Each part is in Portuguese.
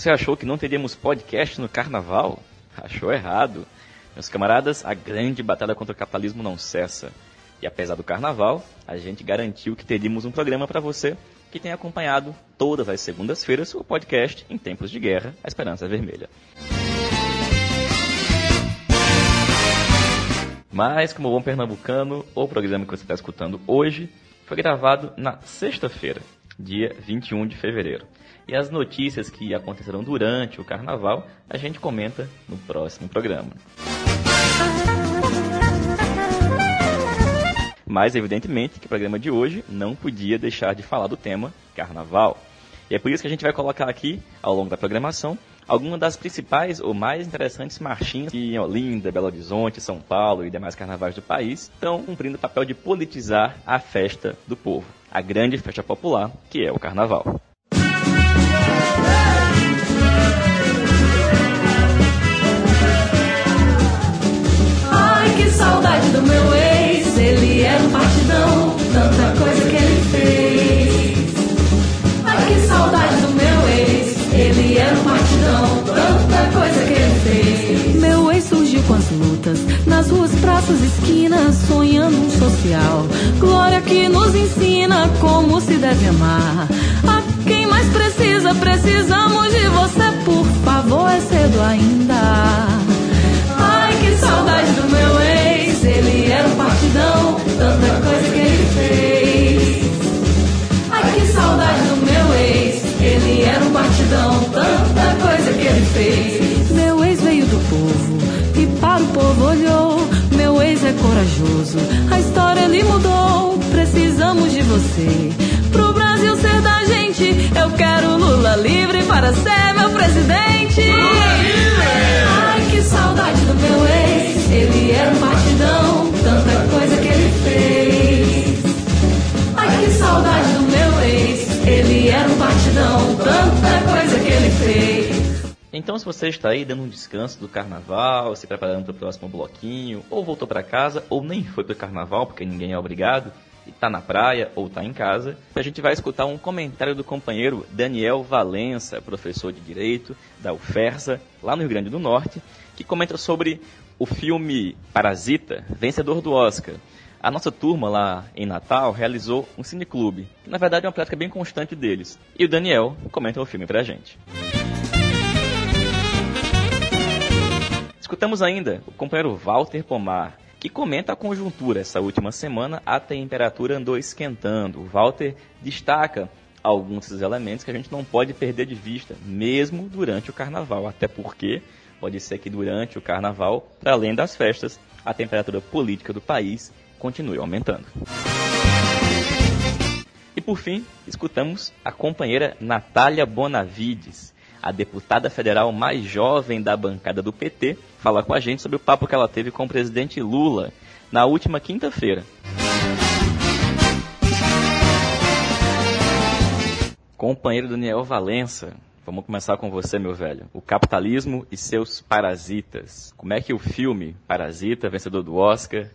Você achou que não teríamos podcast no carnaval? Achou errado. Meus camaradas, a grande batalha contra o capitalismo não cessa. E apesar do carnaval, a gente garantiu que teríamos um programa para você que tem acompanhado todas as segundas-feiras o podcast Em Tempos de Guerra, A Esperança Vermelha. Mas, como bom pernambucano, o programa que você está escutando hoje foi gravado na sexta-feira, dia 21 de fevereiro. E as notícias que acontecerão durante o carnaval a gente comenta no próximo programa. Mas, evidentemente, que o programa de hoje não podia deixar de falar do tema carnaval. E é por isso que a gente vai colocar aqui, ao longo da programação, algumas das principais ou mais interessantes marchinhas que em Olinda, Belo Horizonte, São Paulo e demais carnavais do país estão cumprindo o papel de politizar a festa do povo, a grande festa popular que é o carnaval. Do meu ex, ele era um partidão, tanta coisa que ele fez. Ai, que saudade do meu ex, ele era um partidão, tanta coisa que ele fez. Meu ex surgiu com as lutas, nas ruas, praças, esquinas, sonhando um social. Glória que nos ensina como se deve amar. A quem mais precisa, precisamos de você, por favor, é cedo ainda. Ai, que saudade do meu ex. Ele era um partidão, tanta coisa que ele fez. Ai, que saudade do meu ex. Ele era um partidão, tanta coisa que ele fez. Meu ex veio do povo e para o povo olhou. Meu ex é corajoso, a história ele mudou. Precisamos de você pro Brasil ser da gente. Eu quero Lula livre para ser meu presidente. Ai, que saudade do meu ex. Ele era um partidão, tanta coisa que ele fez. Ai, que saudade do meu ex. Ele era um partidão, tanta coisa que ele fez. Então, se você está aí dando um descanso do carnaval, se preparando para o próximo bloquinho, ou voltou para casa, ou nem foi para o carnaval, porque ninguém é obrigado, e está na praia ou está em casa, a gente vai escutar um comentário do companheiro Daniel Valença, professor de Direito da UFERSA, lá no Rio Grande do Norte, que comenta sobre o filme Parasita, vencedor do Oscar. A nossa turma lá em Natal realizou um cineclube, que na verdade é uma prática bem constante deles. E o Daniel comenta o filme pra gente. Escutamos ainda o companheiro Walter Pomar, que comenta a conjuntura. Essa última semana a temperatura andou esquentando. O Walter destaca alguns desses elementos que a gente não pode perder de vista, mesmo durante o carnaval. Até porque pode ser que durante o carnaval, para além das festas, a temperatura política do país continue aumentando. E por fim, escutamos a companheira Natália Bonavides, a deputada federal mais jovem da bancada do PT, falar com a gente sobre o papo que ela teve com o presidente Lula na última quinta-feira. Companheiro Daniel Valença, vamos começar com você, meu velho. O capitalismo e seus parasitas. Como é que o filme Parasita, vencedor do Oscar,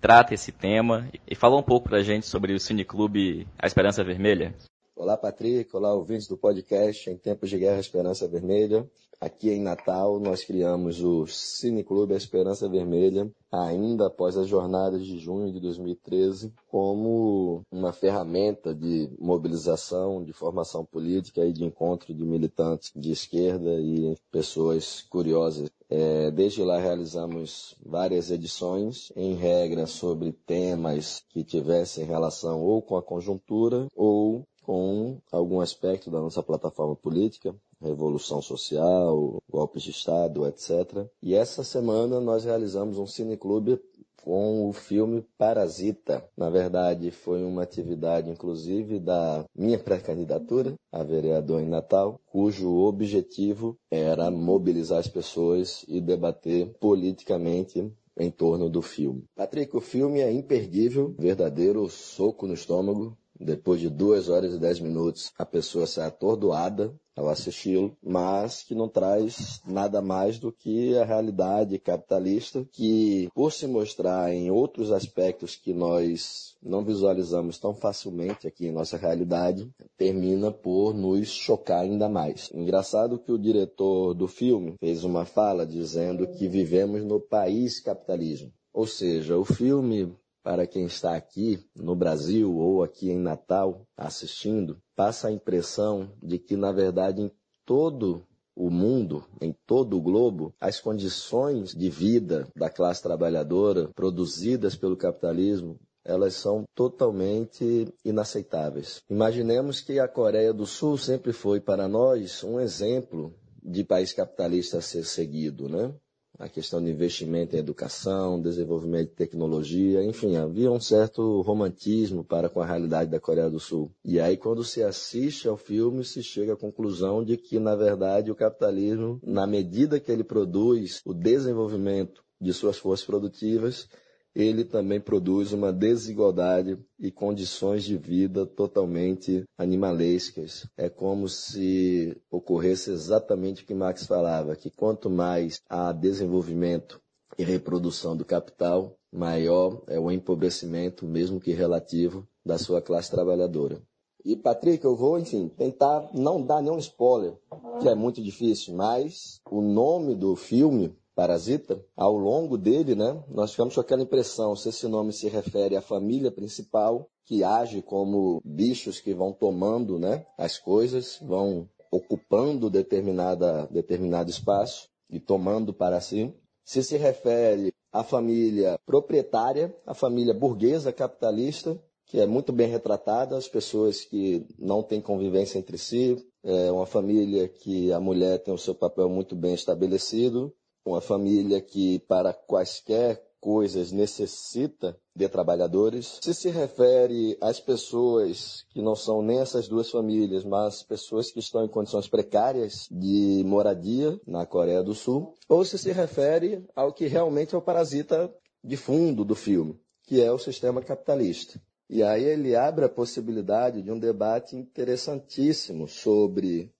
trata esse tema? E fala um pouco pra gente sobre o cineclube A Esperança Vermelha. Olá, Patrick. Olá, ouvintes do podcast Em Tempos de Guerra Esperança Vermelha. Aqui em Natal, nós criamos o Cineclube A Esperança Vermelha, ainda após as jornadas de junho de 2013, como uma ferramenta de mobilização, de formação política e de encontro de militantes de esquerda e pessoas curiosas. É, desde lá realizamos várias edições, em regra sobre temas que tivessem relação ou com a conjuntura ou com algum aspecto da nossa plataforma política, revolução social, golpes de Estado, etc. E essa semana nós realizamos um cineclube com o filme Parasita. Na verdade, foi uma atividade, inclusive, da minha pré-candidatura a vereador em Natal, cujo objetivo era mobilizar as pessoas e debater politicamente em torno do filme. Patrick, o filme é imperdível, verdadeiro soco no estômago, depois de duas horas e dez minutos, a pessoa sai atordoada ao assisti-lo, mas que não traz nada mais do que a realidade capitalista, que por se mostrar em outros aspectos que nós não visualizamos tão facilmente aqui em nossa realidade, termina por nos chocar ainda mais. Engraçado que o diretor do filme fez uma fala dizendo que vivemos no país capitalismo. Ou seja, o filme para quem está aqui no Brasil ou aqui em Natal assistindo, passa a impressão de que, na verdade, em todo o mundo, em todo o globo, as condições de vida da classe trabalhadora produzidas pelo capitalismo elas são totalmente inaceitáveis. Imaginemos que a Coreia do Sul sempre foi para nós um exemplo de país capitalista a ser seguido, né? A questão de investimento em educação, desenvolvimento de tecnologia, enfim, havia um certo romantismo para com a realidade da Coreia do Sul. E aí, quando se assiste ao filme, se chega à conclusão de que, na verdade, o capitalismo, na medida que ele produz o desenvolvimento de suas forças produtivas, ele também produz uma desigualdade e condições de vida totalmente animalescas. É como se ocorresse exatamente o que Marx falava, que quanto mais há desenvolvimento e reprodução do capital, maior é o empobrecimento, mesmo que relativo, da sua classe trabalhadora. E, Patrick, eu vou, enfim, tentar não dar nenhum spoiler, que é muito difícil, mas o nome do filme Parasita, ao longo dele, né, nós ficamos com aquela impressão se esse nome se refere à família principal, que age como bichos que vão tomando né, as coisas, vão ocupando determinada, determinado espaço e tomando para si. Se se refere à família proprietária, à família burguesa capitalista, que é muito bem retratada, as pessoas que não têm convivência entre si, é uma família que a mulher tem o seu papel muito bem estabelecido, uma família que para quaisquer coisas necessita de trabalhadores. Se se refere às pessoas que não são nem essas duas famílias, mas pessoas que estão em condições precárias de moradia na Coreia do Sul, ou se se refere ao que realmente é o parasita de fundo do filme, que é o sistema capitalista. E aí ele abre a possibilidade de um debate interessantíssimo sobre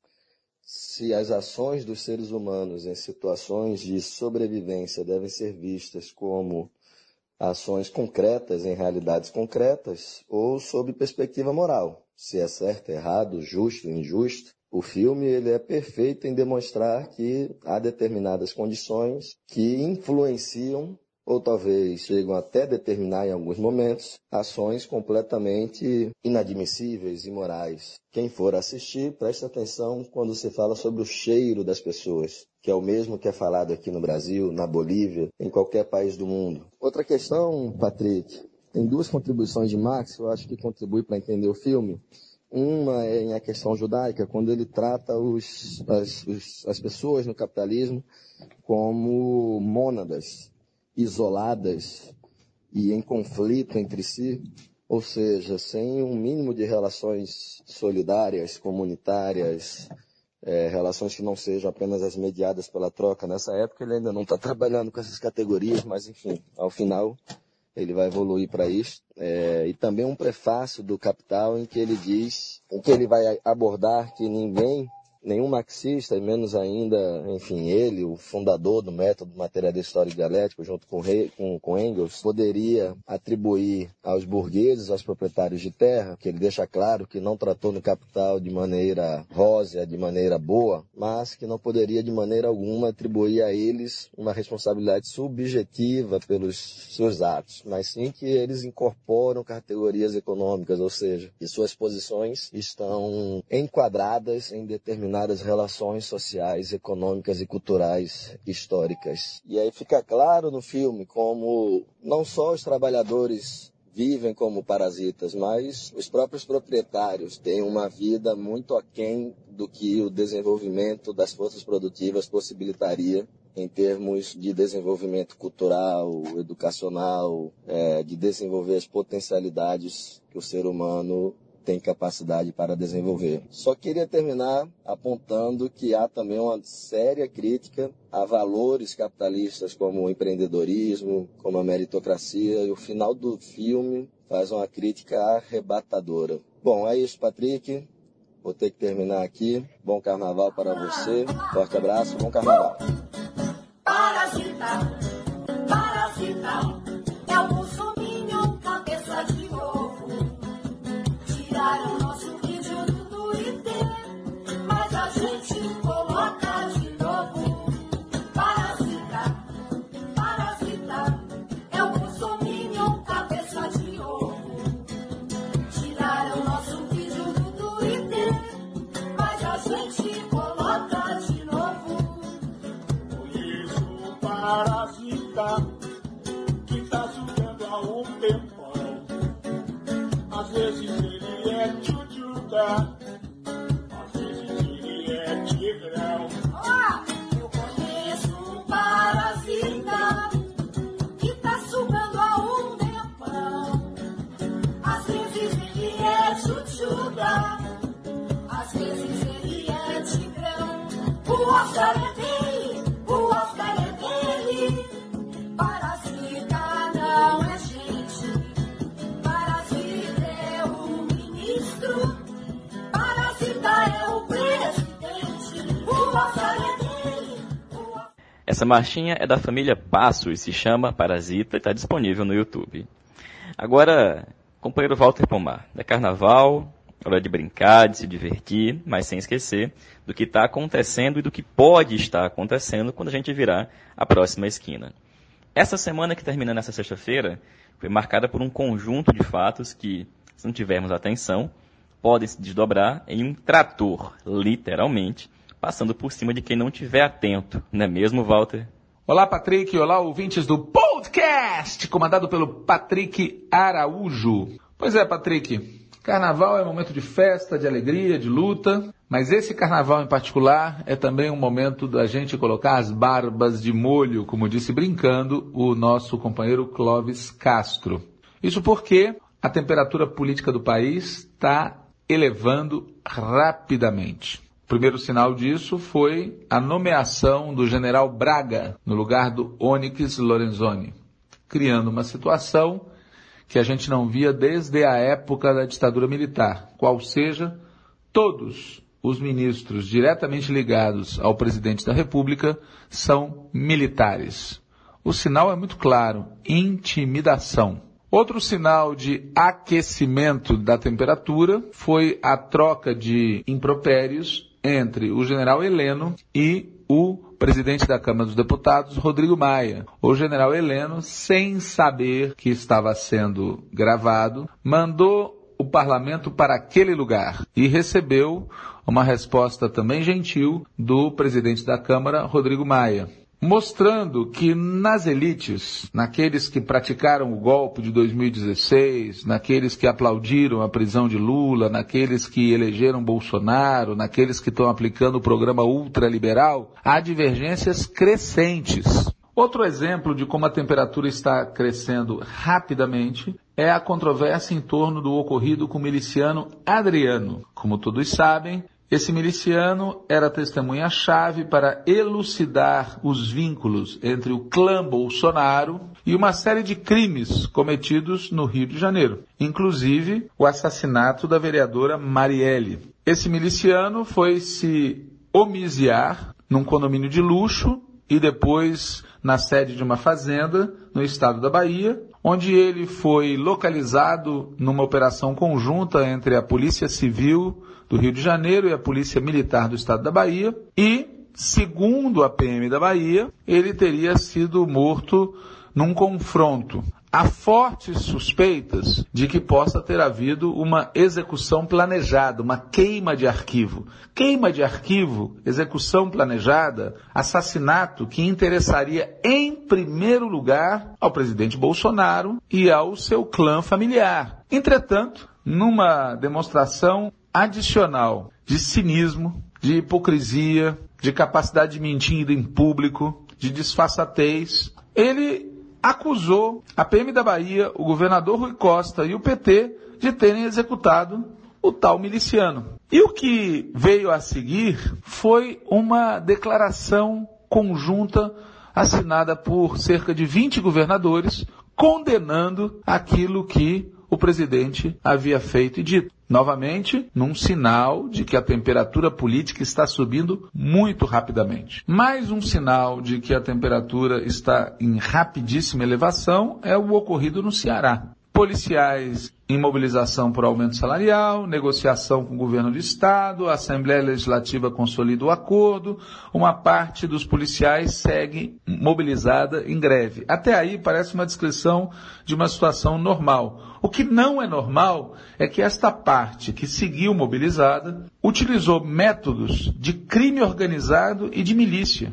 se as ações dos seres humanos em situações de sobrevivência devem ser vistas como ações concretas em realidades concretas ou sob perspectiva moral, se é certo, errado, justo, injusto. O filme ele é perfeito em demonstrar que há determinadas condições que influenciam ou talvez chegam até determinar em alguns momentos ações completamente inadmissíveis e imorais. Quem for assistir, preste atenção quando se fala sobre o cheiro das pessoas, que é o mesmo que é falado aqui no Brasil, na Bolívia, em qualquer país do mundo. Outra questão, Patrick, tem duas contribuições de Marx eu acho que contribui para entender o filme. Uma é em a questão judaica, quando ele trata os, as, os, as pessoas no capitalismo como mônadas, isoladas e em conflito entre si, ou seja, sem um mínimo de relações solidárias, comunitárias, é, relações que não sejam apenas as mediadas pela troca. Nessa época ele ainda não está trabalhando com essas categorias, mas enfim, ao final ele vai evoluir para isso. É, e também um prefácio do Capital em que ele diz, em que ele vai abordar que ninguém nenhum marxista, e menos ainda, enfim, ele, o fundador do método materialista histórico dialético, junto com, com, com, Engels, poderia atribuir aos burgueses, aos proprietários de terra, que ele deixa claro que não tratou no capital de maneira rósea, de maneira boa, mas que não poderia de maneira alguma atribuir a eles uma responsabilidade subjetiva pelos seus atos, mas sim que eles incorporam categorias econômicas, ou seja, que suas posições estão enquadradas em determinadas relações sociais, econômicas e culturais históricas. E aí fica claro no filme como não só os trabalhadores vivem como parasitas, mas os próprios proprietários têm uma vida muito aquém do que o desenvolvimento das forças produtivas possibilitaria em termos de desenvolvimento cultural, educacional, é, de desenvolver as potencialidades que o ser humano tem capacidade para desenvolver. Só queria terminar apontando que há também uma séria crítica a valores capitalistas como o empreendedorismo, como a meritocracia, e o final do filme faz uma crítica arrebatadora. Bom, é isso, Patrick. Vou ter que terminar aqui. Bom carnaval para você. Forte abraço, bom carnaval. Marchinha é da família Passo e se chama Parasita e está disponível no YouTube. Agora, companheiro Walter Pomar, é carnaval, hora de brincar, de se divertir, mas sem esquecer do que está acontecendo e do que pode estar acontecendo quando a gente virar a próxima esquina. Essa semana que termina nessa sexta-feira foi marcada por um conjunto de fatos que, se não tivermos atenção, podem se desdobrar em um trator, literalmente, passando por cima de quem não tiver atento, não é mesmo, Walter? Olá, Patrick. Olá, ouvintes do podcast, comandado pelo Patrick Araújo. Pois é, Patrick. Carnaval é momento de festa, de alegria, de luta, mas esse carnaval em particular é também um momento da gente colocar as barbas de molho, como disse brincando o nosso companheiro Clóvis Castro. Isso porque a temperatura política do país está elevando rapidamente. O primeiro sinal disso foi a nomeação do general Braga no lugar do Onyx Lorenzoni, criando uma situação que a gente não via desde a época da ditadura militar, qual seja, todos os ministros diretamente ligados ao presidente da República são militares. O sinal é muito claro: intimidação. Outro sinal de aquecimento da temperatura foi a troca de impropérios entre o general Heleno e o presidente da Câmara dos Deputados, Rodrigo Maia. O general Heleno, sem saber que estava sendo gravado, mandou o parlamento para aquele lugar e recebeu uma resposta também gentil do presidente da Câmara, Rodrigo Maia mostrando que nas elites, naqueles que praticaram o golpe de 2016, naqueles que aplaudiram a prisão de Lula, naqueles que elegeram Bolsonaro, naqueles que estão aplicando o programa ultraliberal, há divergências crescentes. Outro exemplo de como a temperatura está crescendo rapidamente é a controvérsia em torno do ocorrido com o miliciano Adriano. Como todos sabem, esse miliciano era testemunha-chave para elucidar os vínculos entre o clã Bolsonaro e uma série de crimes cometidos no Rio de Janeiro, inclusive o assassinato da vereadora Marielle. Esse miliciano foi se homiziar num condomínio de luxo e depois na sede de uma fazenda no estado da Bahia, onde ele foi localizado numa operação conjunta entre a Polícia Civil do Rio de Janeiro e a Polícia Militar do Estado da Bahia. E, segundo a PM da Bahia, ele teria sido morto num confronto. Há fortes suspeitas de que possa ter havido uma execução planejada, uma queima de arquivo. Queima de arquivo, execução planejada, assassinato que interessaria em primeiro lugar ao presidente Bolsonaro e ao seu clã familiar. Entretanto, numa demonstração adicional de cinismo, de hipocrisia, de capacidade de mentir em público, de disfarçatez. Ele acusou a PM da Bahia, o governador Rui Costa e o PT de terem executado o tal miliciano. E o que veio a seguir foi uma declaração conjunta assinada por cerca de 20 governadores condenando aquilo que o presidente havia feito e dito. Novamente, num sinal de que a temperatura política está subindo muito rapidamente. Mais um sinal de que a temperatura está em rapidíssima elevação é o ocorrido no Ceará policiais em mobilização por aumento salarial, negociação com o governo do estado, a Assembleia Legislativa consolida o acordo, uma parte dos policiais segue mobilizada em greve. Até aí parece uma descrição de uma situação normal. O que não é normal é que esta parte que seguiu mobilizada utilizou métodos de crime organizado e de milícia,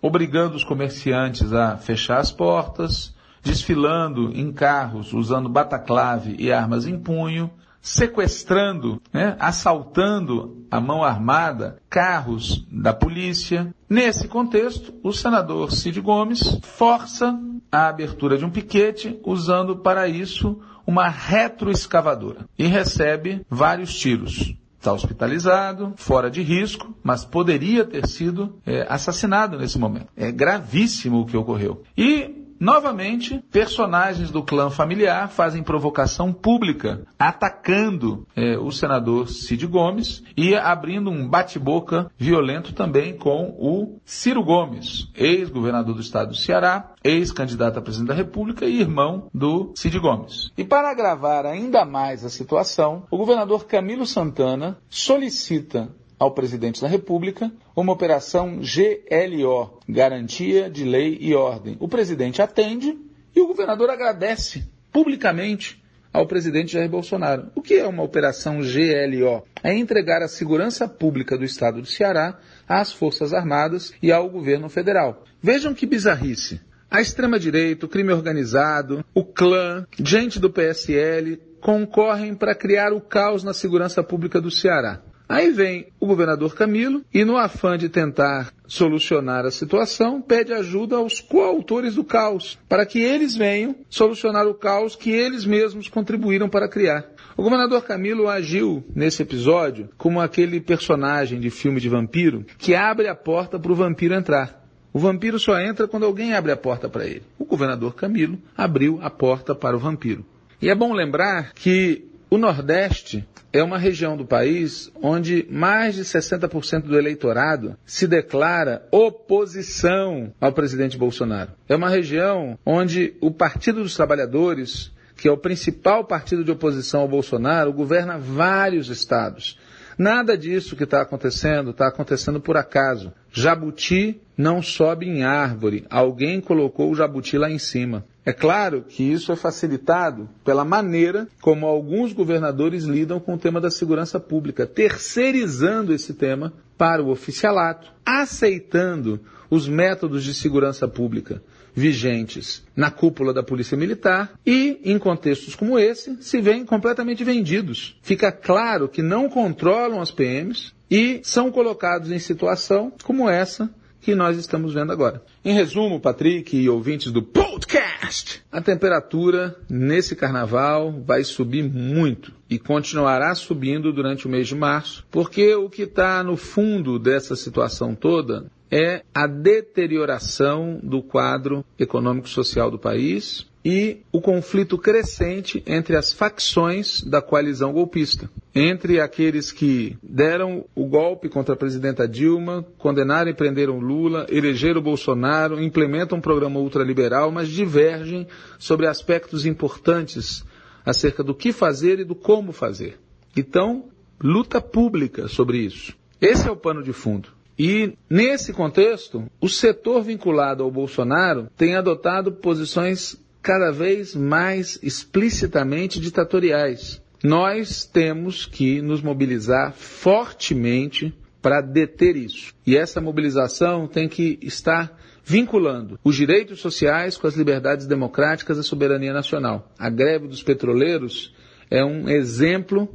obrigando os comerciantes a fechar as portas, desfilando em carros usando bataclave e armas em punho, sequestrando, né, assaltando a mão armada carros da polícia. Nesse contexto, o senador Cid Gomes força a abertura de um piquete usando para isso uma retroescavadora e recebe vários tiros está hospitalizado, fora de risco, mas poderia ter sido é, assassinado nesse momento. É gravíssimo o que ocorreu. E Novamente, personagens do clã familiar fazem provocação pública, atacando eh, o senador Cid Gomes e abrindo um bate-boca violento também com o Ciro Gomes, ex-governador do estado do Ceará, ex-candidato a presidente da República e irmão do Cid Gomes. E para agravar ainda mais a situação, o governador Camilo Santana solicita ao presidente da República uma operação GLO, Garantia de Lei e Ordem. O presidente atende e o governador agradece publicamente ao presidente Jair Bolsonaro. O que é uma operação GLO? É entregar a segurança pública do estado do Ceará às Forças Armadas e ao governo federal. Vejam que bizarrice. A extrema-direita, o crime organizado, o clã, gente do PSL concorrem para criar o caos na segurança pública do Ceará. Aí vem o governador Camilo e, no afã de tentar solucionar a situação, pede ajuda aos coautores do caos, para que eles venham solucionar o caos que eles mesmos contribuíram para criar. O governador Camilo agiu nesse episódio como aquele personagem de filme de vampiro que abre a porta para o vampiro entrar. O vampiro só entra quando alguém abre a porta para ele. O governador Camilo abriu a porta para o vampiro. E é bom lembrar que o Nordeste é uma região do país onde mais de 60% do eleitorado se declara oposição ao presidente Bolsonaro. É uma região onde o Partido dos Trabalhadores, que é o principal partido de oposição ao Bolsonaro, governa vários estados. Nada disso que está acontecendo está acontecendo por acaso. Jabuti não sobe em árvore. Alguém colocou o jabuti lá em cima. É claro que isso é facilitado pela maneira como alguns governadores lidam com o tema da segurança pública, terceirizando esse tema para o oficialato, aceitando os métodos de segurança pública vigentes na cúpula da Polícia Militar e, em contextos como esse, se veem completamente vendidos. Fica claro que não controlam as PMs e são colocados em situação como essa que nós estamos vendo agora. Em resumo, Patrick e ouvintes do podcast, a temperatura nesse carnaval vai subir muito e continuará subindo durante o mês de março, porque o que está no fundo dessa situação toda é a deterioração do quadro econômico-social do país, e o conflito crescente entre as facções da coalizão golpista. Entre aqueles que deram o golpe contra a presidenta Dilma, condenaram e prenderam Lula, elegeram Bolsonaro, implementam um programa ultraliberal, mas divergem sobre aspectos importantes acerca do que fazer e do como fazer. Então, luta pública sobre isso. Esse é o pano de fundo. E, nesse contexto, o setor vinculado ao Bolsonaro tem adotado posições cada vez mais explicitamente ditatoriais. Nós temos que nos mobilizar fortemente para deter isso. E essa mobilização tem que estar vinculando os direitos sociais com as liberdades democráticas e a soberania nacional. A greve dos petroleiros é um exemplo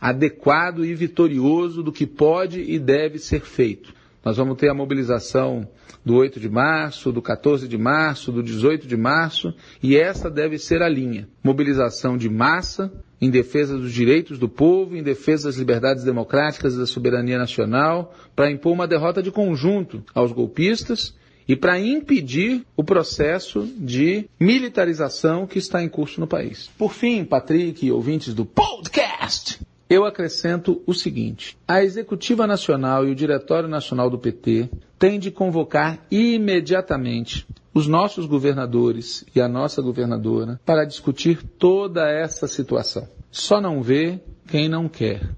adequado e vitorioso do que pode e deve ser feito. Nós vamos ter a mobilização do 8 de março, do 14 de março, do 18 de março, e essa deve ser a linha. Mobilização de massa em defesa dos direitos do povo, em defesa das liberdades democráticas e da soberania nacional, para impor uma derrota de conjunto aos golpistas e para impedir o processo de militarização que está em curso no país. Por fim, Patrick e ouvintes do podcast, eu acrescento o seguinte: a Executiva Nacional e o Diretório Nacional do PT têm de convocar imediatamente os nossos governadores e a nossa governadora para discutir toda essa situação. Só não vê quem não quer.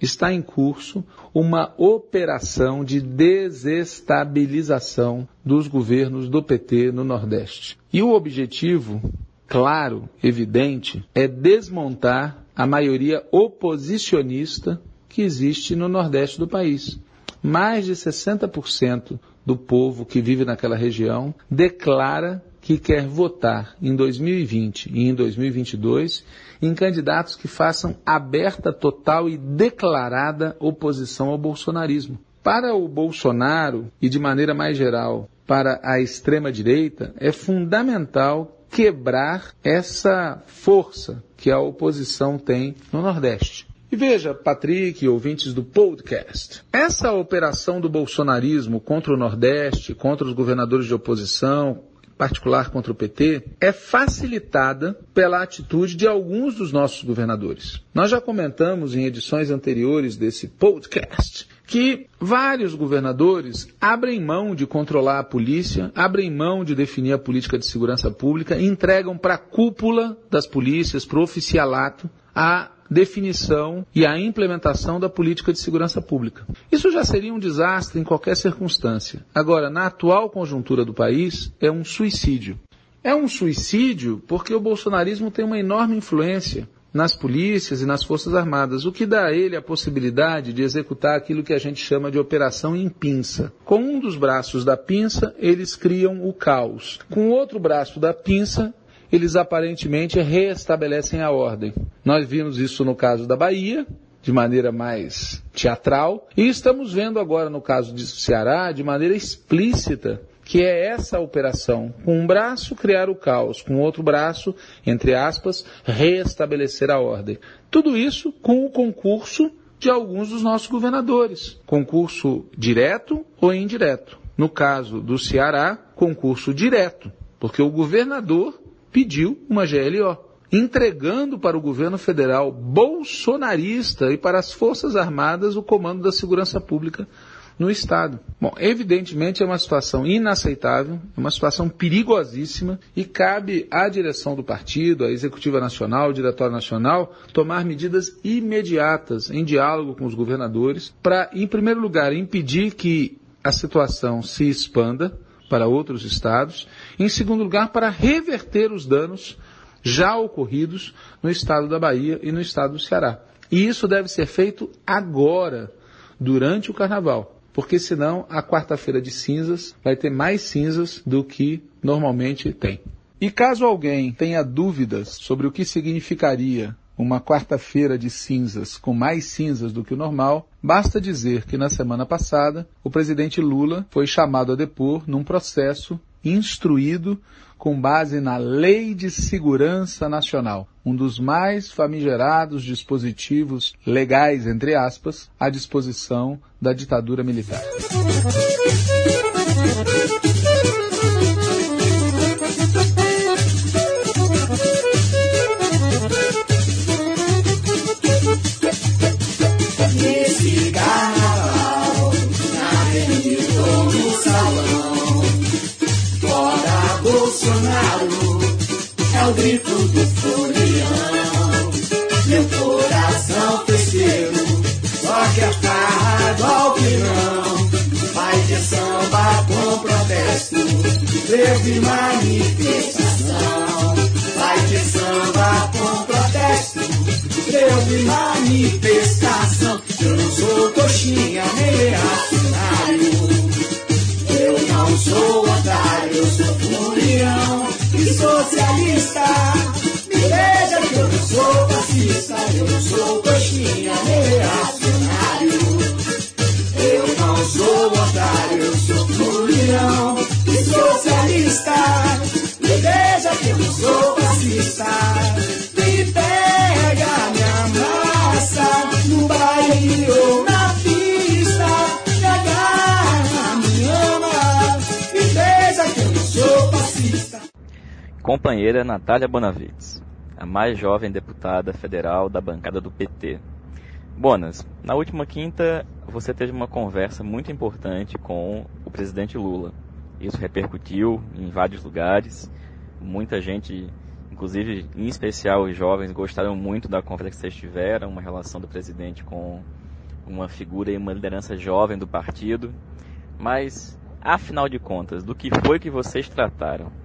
Está em curso uma operação de desestabilização dos governos do PT no Nordeste. E o objetivo, claro, evidente, é desmontar a maioria oposicionista que existe no Nordeste do país. Mais de 60% do povo que vive naquela região declara que quer votar em 2020 e em 2022 em candidatos que façam aberta, total e declarada oposição ao bolsonarismo. Para o Bolsonaro e de maneira mais geral para a extrema direita, é fundamental quebrar essa força que a oposição tem no Nordeste. E veja, Patrick ouvintes do podcast, essa operação do bolsonarismo contra o Nordeste, contra os governadores de oposição, em particular contra o PT, é facilitada pela atitude de alguns dos nossos governadores. Nós já comentamos em edições anteriores desse podcast que vários governadores abrem mão de controlar a polícia, abrem mão de definir a política de segurança pública, entregam para a cúpula das polícias, para o oficialato, a definição e a implementação da política de segurança pública. Isso já seria um desastre em qualquer circunstância. Agora, na atual conjuntura do país, é um suicídio. É um suicídio porque o bolsonarismo tem uma enorme influência nas polícias e nas forças armadas, o que dá a ele a possibilidade de executar aquilo que a gente chama de operação em pinça. Com um dos braços da pinça, eles criam o caos. Com o outro braço da pinça, eles aparentemente reestabelecem a ordem. Nós vimos isso no caso da Bahia, de maneira mais teatral, e estamos vendo agora no caso de Ceará, de maneira explícita, que é essa operação. Com um braço, criar o caos, com outro braço, entre aspas, reestabelecer a ordem. Tudo isso com o concurso de alguns dos nossos governadores. Concurso direto ou indireto. No caso do Ceará, concurso direto, porque o governador pediu uma GLO, entregando para o governo federal bolsonarista e para as Forças Armadas o comando da segurança pública no Estado. Bom, evidentemente é uma situação inaceitável, é uma situação perigosíssima e cabe à direção do partido, à Executiva Nacional, ao Diretório Nacional, tomar medidas imediatas em diálogo com os governadores para, em primeiro lugar, impedir que a situação se expanda para outros estados, em segundo lugar, para reverter os danos já ocorridos no estado da Bahia e no estado do Ceará. E isso deve ser feito agora, durante o carnaval porque senão a quarta-feira de cinzas vai ter mais cinzas do que normalmente tem. E caso alguém tenha dúvidas sobre o que significaria uma quarta-feira de cinzas com mais cinzas do que o normal, basta dizer que na semana passada o presidente Lula foi chamado a depor num processo instruído com base na Lei de Segurança Nacional, um dos mais famigerados dispositivos legais, entre aspas, à disposição da ditadura militar. Grito do folião. Meu coração terceiro, só que é farra golpe não. Vai ter samba com protesto, greve manifestação. Vai ter samba com protesto, greve manifestação. Companheira Natália Bonavides, a mais jovem deputada federal da bancada do PT. Bonas, na última quinta você teve uma conversa muito importante com o presidente Lula. Isso repercutiu em vários lugares. Muita gente, inclusive em especial os jovens, gostaram muito da conversa que vocês tiveram, uma relação do presidente com uma figura e uma liderança jovem do partido. Mas, afinal de contas, do que foi que vocês trataram?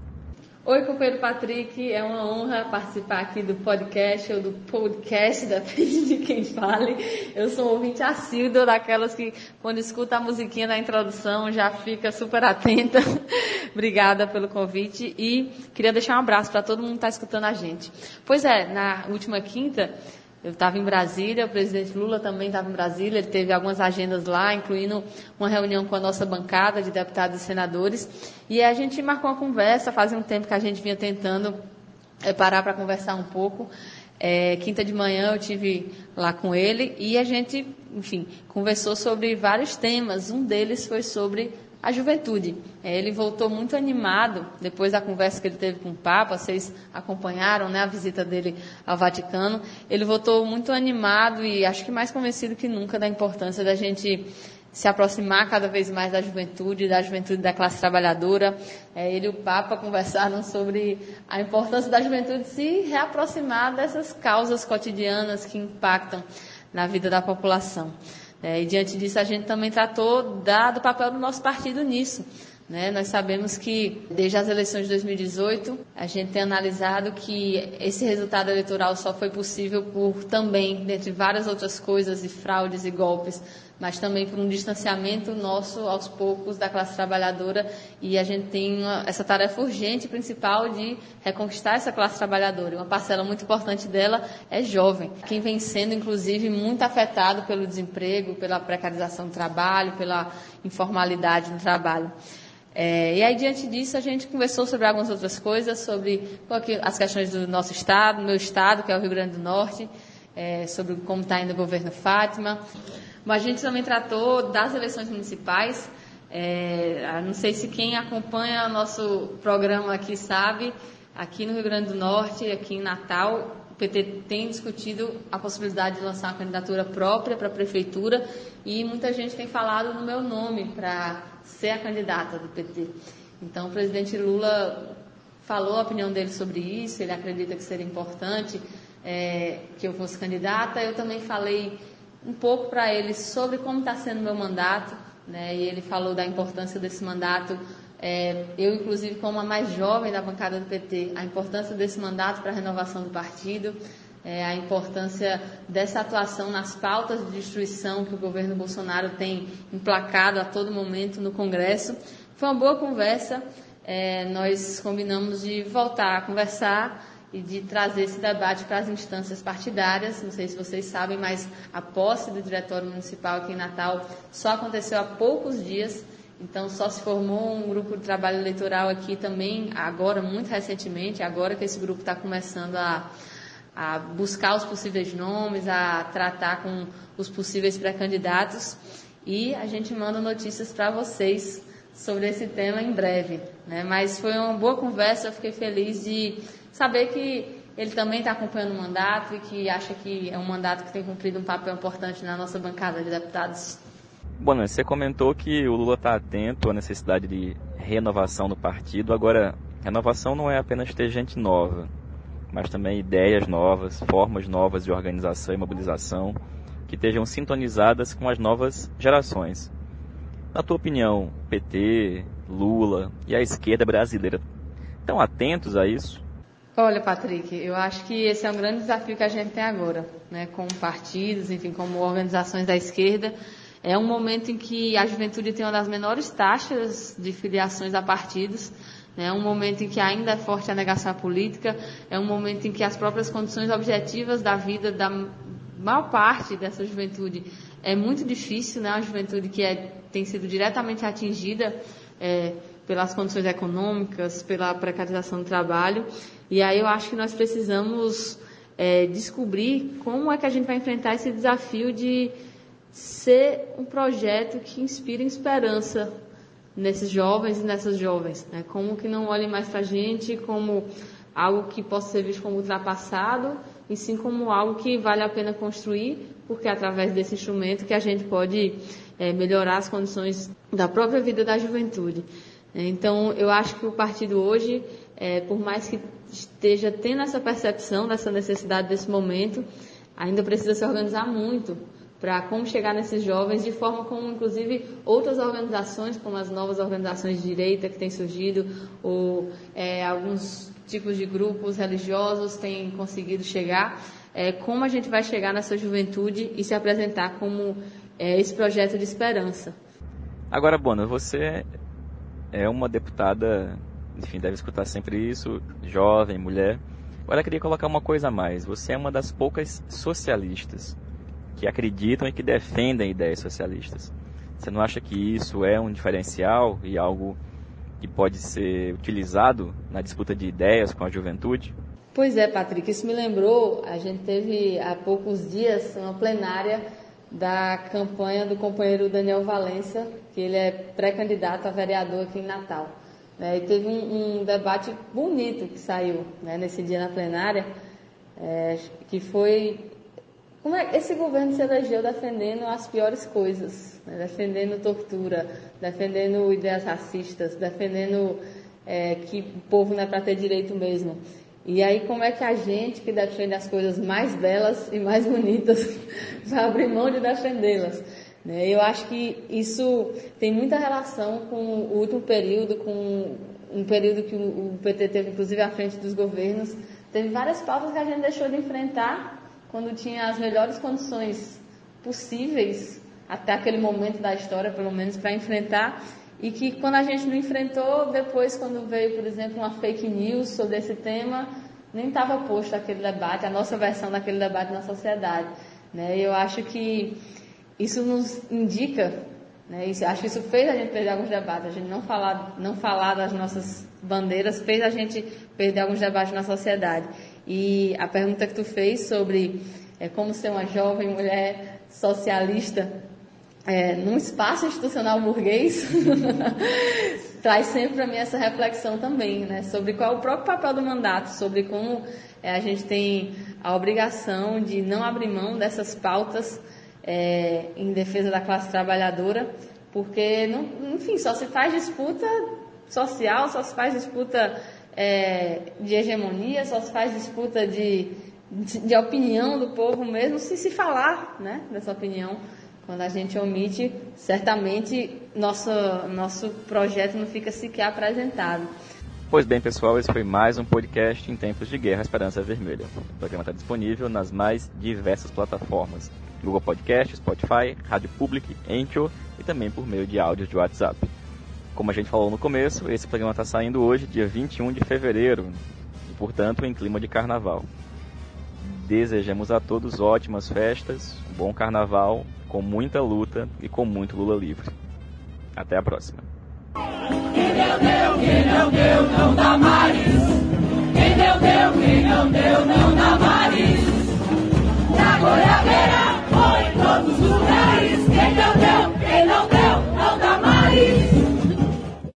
Oi, companheiro Patrick, é uma honra participar aqui do podcast ou do podcast, depende de quem fale. Eu sou um ouvinte assíduo daquelas que, quando escuta a musiquinha da introdução, já fica super atenta. Obrigada pelo convite e queria deixar um abraço para todo mundo que está escutando a gente. Pois é, na última quinta, eu estava em Brasília, o presidente Lula também estava em Brasília, ele teve algumas agendas lá, incluindo uma reunião com a nossa bancada de deputados e senadores. E a gente marcou uma conversa, fazia um tempo que a gente vinha tentando é, parar para conversar um pouco. É, quinta de manhã eu tive lá com ele e a gente, enfim, conversou sobre vários temas. Um deles foi sobre a juventude. É, ele voltou muito animado depois da conversa que ele teve com o Papa. Vocês acompanharam né, a visita dele ao Vaticano. Ele voltou muito animado e acho que mais convencido que nunca da importância da gente se aproximar cada vez mais da juventude, da juventude da classe trabalhadora. É, ele e o Papa conversaram sobre a importância da juventude se reaproximar dessas causas cotidianas que impactam na vida da população. É, e diante disso, a gente também tratou da, do papel do nosso partido nisso. Né? Nós sabemos que, desde as eleições de 2018, a gente tem analisado que esse resultado eleitoral só foi possível por também, dentre várias outras coisas, e fraudes e golpes, mas também por um distanciamento nosso aos poucos da classe trabalhadora e a gente tem uma, essa tarefa urgente principal de reconquistar essa classe trabalhadora. Uma parcela muito importante dela é jovem, quem vem sendo inclusive muito afetado pelo desemprego, pela precarização do trabalho, pela informalidade no trabalho. É, e aí, diante disso, a gente conversou sobre algumas outras coisas, sobre as questões do nosso estado, meu estado, que é o Rio Grande do Norte, é, sobre como está indo o governo Fátima. Mas a gente também tratou das eleições municipais. É, não sei se quem acompanha nosso programa aqui sabe, aqui no Rio Grande do Norte, aqui em Natal, o PT tem discutido a possibilidade de lançar uma candidatura própria para a prefeitura e muita gente tem falado no meu nome para ser a candidata do PT. Então, o presidente Lula falou a opinião dele sobre isso, ele acredita que seria importante é, que eu fosse candidata. Eu também falei um pouco para ele sobre como está sendo meu mandato, né? E ele falou da importância desse mandato. É, eu, inclusive, como a mais jovem da bancada do PT, a importância desse mandato para a renovação do partido, é, a importância dessa atuação nas pautas de destruição que o governo Bolsonaro tem emplacado a todo momento no Congresso. Foi uma boa conversa. É, nós combinamos de voltar a conversar e de trazer esse debate para as instâncias partidárias. Não sei se vocês sabem, mas a posse do Diretório Municipal aqui em Natal só aconteceu há poucos dias. Então, só se formou um grupo de trabalho eleitoral aqui também, agora, muito recentemente, agora que esse grupo está começando a, a buscar os possíveis nomes, a tratar com os possíveis pré-candidatos. E a gente manda notícias para vocês sobre esse tema em breve. Né? Mas foi uma boa conversa, eu fiquei feliz de saber que ele também está acompanhando o mandato e que acha que é um mandato que tem cumprido um papel importante na nossa bancada de deputados. Bom, você comentou que o Lula está atento à necessidade de renovação do partido. Agora, renovação não é apenas ter gente nova, mas também ideias novas, formas novas de organização e mobilização que estejam sintonizadas com as novas gerações. Na tua opinião, PT, Lula e a esquerda brasileira estão atentos a isso? Olha, Patrick, eu acho que esse é um grande desafio que a gente tem agora, né, como partidos, enfim, como organizações da esquerda. É um momento em que a juventude tem uma das menores taxas de filiações a partidos, né, é um momento em que ainda é forte a negação à política, é um momento em que as próprias condições objetivas da vida da maior parte dessa juventude é muito difícil, né, a juventude que é, tem sido diretamente atingida é, pelas condições econômicas, pela precarização do trabalho. E aí eu acho que nós precisamos é, descobrir como é que a gente vai enfrentar esse desafio de ser um projeto que inspire esperança nesses jovens e nessas jovens, né? Como que não olhem mais para a gente como algo que possa ser visto como ultrapassado, e sim como algo que vale a pena construir, porque é através desse instrumento que a gente pode é, melhorar as condições da própria vida da juventude. Então, eu acho que o partido hoje, é, por mais que esteja tendo essa percepção dessa necessidade desse momento, ainda precisa se organizar muito para como chegar nesses jovens, de forma como, inclusive, outras organizações, como as novas organizações de direita que têm surgido, ou é, alguns tipos de grupos religiosos têm conseguido chegar, é, como a gente vai chegar nessa juventude e se apresentar como é, esse projeto de esperança. Agora, Bona, você é uma deputada, enfim, deve escutar sempre isso, jovem, mulher. Agora, eu queria colocar uma coisa a mais. Você é uma das poucas socialistas que acreditam e que defendem ideias socialistas. Você não acha que isso é um diferencial e algo que pode ser utilizado na disputa de ideias com a juventude? Pois é, Patrick, isso me lembrou, a gente teve há poucos dias uma plenária da campanha do companheiro Daniel Valença, que ele é pré-candidato a vereador aqui em Natal. Né? E teve um, um, debate bonito que saiu né, nesse dia na plenária, é, que foi como é, esse governo se elegeu defendendo as piores coisas, né? defendendo tortura, defendendo ideias racistas, defendendo é, que o povo não é para ter direito mesmo. E aí, como é que a gente que defende as coisas mais belas e mais bonitas vai abrir mão de defendê-las? Né? Eu acho que isso tem muita relação com o último período, com um período que o PT teve, inclusive, à frente dos governos. Teve várias pautas que a gente deixou de enfrentar quando tinha as melhores condições possíveis até aquele momento da história, pelo menos, para enfrentar, e que quando a gente não enfrentou, depois, quando veio, por exemplo, uma fake news sobre esse tema, nem estava posto aquele debate, a nossa versão daquele debate na sociedade. Né? Eu acho que isso nos indica, né? isso, acho que isso fez a gente perder alguns debates, a gente não falar, não falar das nossas bandeiras fez a gente perder alguns debates na sociedade. E a pergunta que tu fez sobre é, como ser uma jovem mulher socialista é, num espaço institucional burguês traz sempre para mim essa reflexão também, né, sobre qual é o próprio papel do mandato, sobre como é, a gente tem a obrigação de não abrir mão dessas pautas é, em defesa da classe trabalhadora, porque, não, enfim, só se faz disputa social, só se faz disputa é, de hegemonia, só se faz disputa de, de, de, opinião do povo mesmo, se se falar né, dessa opinião. Quando a gente omite, certamente nosso, nosso projeto não fica sequer apresentado. Pois bem, pessoal, esse foi mais um podcast em tempos de guerra Esperança Vermelha. O programa está disponível nas mais diversas plataformas. Google Podcast, Spotify, Rádio Public, Anchor e também por meio de áudios de WhatsApp. Como a gente falou no começo, esse programa está saindo hoje, dia 21 de fevereiro, e, portanto, em clima de carnaval. Desejamos a todos ótimas festas, um bom carnaval, com muita luta e com muito Lula livre. Até a próxima. Quem deu, deu, quem não deu, não dá mais. Quem deu, deu, quem não deu, não dá mais. Na goiabeira, foi em todos os lugares. Quem deu, deu, quem não deu, não dá mais.